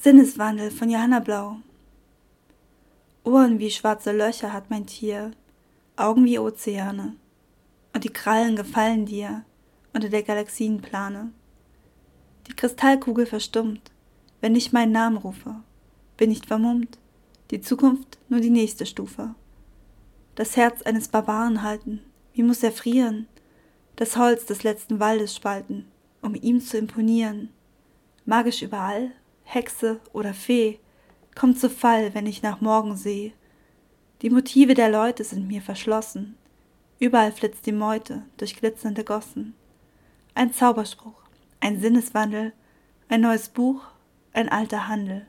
Sinneswandel von Johanna Blau. Ohren wie schwarze Löcher hat mein Tier, Augen wie Ozeane, und die Krallen gefallen dir unter der Galaxienplane. Die Kristallkugel verstummt, wenn ich meinen Namen rufe, bin nicht vermummt, die Zukunft nur die nächste Stufe. Das Herz eines Barbaren halten, wie muss er frieren, das Holz des letzten Waldes spalten, um ihm zu imponieren. Magisch überall, Hexe oder Fee, kommt zu Fall, wenn ich nach morgen sehe. Die Motive der Leute sind mir verschlossen. Überall flitzt die Meute durch glitzernde Gossen. Ein Zauberspruch, ein Sinneswandel, ein neues Buch, ein alter Handel.